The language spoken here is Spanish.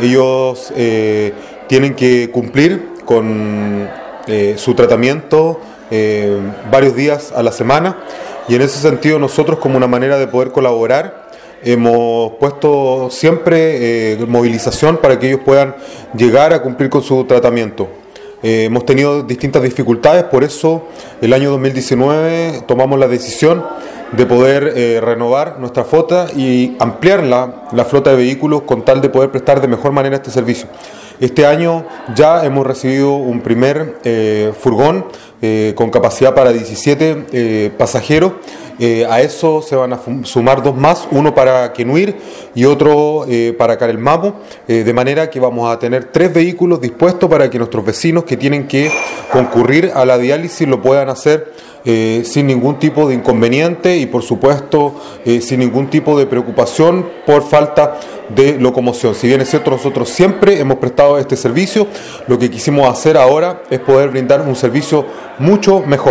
Ellos eh, tienen que cumplir con eh, su tratamiento eh, varios días a la semana y en ese sentido nosotros como una manera de poder colaborar hemos puesto siempre movilización para que ellos puedan llegar a cumplir con su tratamiento. Hemos tenido distintas dificultades, por eso el año 2019 tomamos la decisión de poder eh, renovar nuestra flota y ampliar la, flota de vehículos con tal de poder prestar de mejor manera este servicio. Este año ya hemos recibido un primer eh, furgón eh, con capacidad para 17 pasajeros. A eso se van a sumar dos más, uno para Quenuir y otro para Carelmamo, de manera que vamos a tener tres vehículos dispuestos para que nuestros vecinos que tienen que concurrir a la diálisis lo puedan hacer eh, sin ningún tipo de inconveniente y por supuesto eh, sin ningún tipo de preocupación por falta de locomoción. Si bien es cierto, nosotros siempre hemos prestado este servicio, lo que quisimos hacer ahora es poder brindar un servicio mucho mejor.